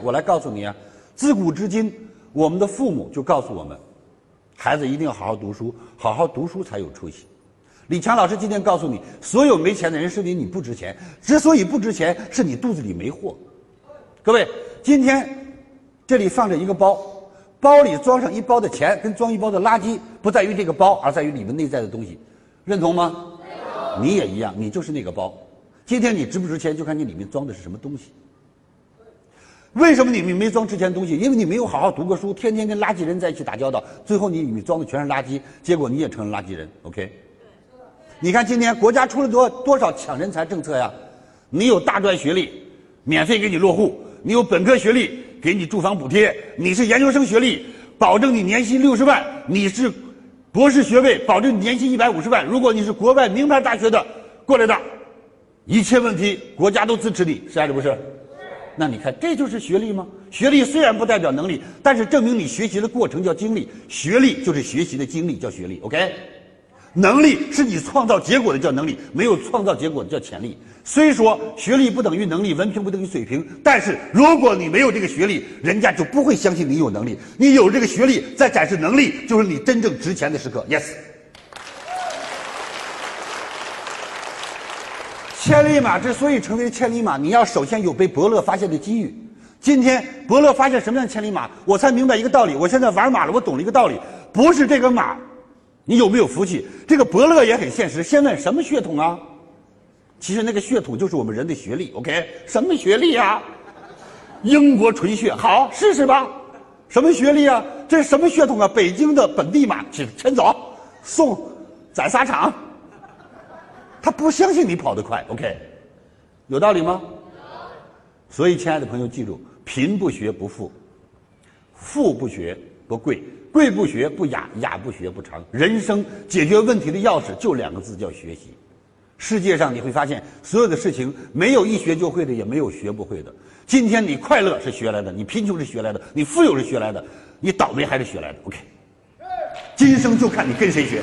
我来告诉你啊，自古至今，我们的父母就告诉我们，孩子一定要好好读书，好好读书才有出息。李强老师今天告诉你，所有没钱的人是因为你不值钱，之所以不值钱，是你肚子里没货。各位，今天这里放着一个包，包里装上一包的钱，跟装一包的垃圾，不在于这个包，而在于里面内在的东西，认同吗？你也一样，你就是那个包。今天你值不值钱，就看你里面装的是什么东西。为什么你们没装值钱东西？因为你没有好好读过书，天天跟垃圾人在一起打交道，最后你里面装的全是垃圾，结果你也成了垃圾人。OK？你看今天国家出了多多少抢人才政策呀？你有大专学历，免费给你落户；你有本科学历，给你住房补贴；你是研究生学历，保证你年薪六十万；你是博士学位，保证你年薪一百五十万。如果你是国外名牌大学的过来的，一切问题国家都支持你，是还是不是？那你看，这就是学历吗？学历虽然不代表能力，但是证明你学习的过程叫经历。学历就是学习的经历，叫学历。OK，能力是你创造结果的叫能力，没有创造结果的叫潜力。虽说学历不等于能力，文凭不等于水平，但是如果你没有这个学历，人家就不会相信你有能力。你有这个学历，在展示能力，就是你真正值钱的时刻。Yes。千里马之所以成为千里马，你要首先有被伯乐发现的机遇。今天伯乐发现什么样的千里马，我才明白一个道理。我现在玩马了，我懂了一个道理，不是这个马，你有没有福气？这个伯乐也很现实。先问什么血统啊？其实那个血统就是我们人的学历。OK，什么学历啊？英国纯血，好试试吧。什么学历啊？这是什么血统啊？北京的本地马，请牵走，送宰杀场。他不相信你跑得快，OK，有道理吗？所以，亲爱的朋友，记住：贫不学不富，富不学不贵，贵不学不雅，雅不学不长。人生解决问题的钥匙就两个字，叫学习。世界上你会发现，所有的事情没有一学就会的，也没有学不会的。今天你快乐是学来的，你贫穷是学来的，你富有是学来的，你倒霉还是学来的。OK，今生就看你跟谁学。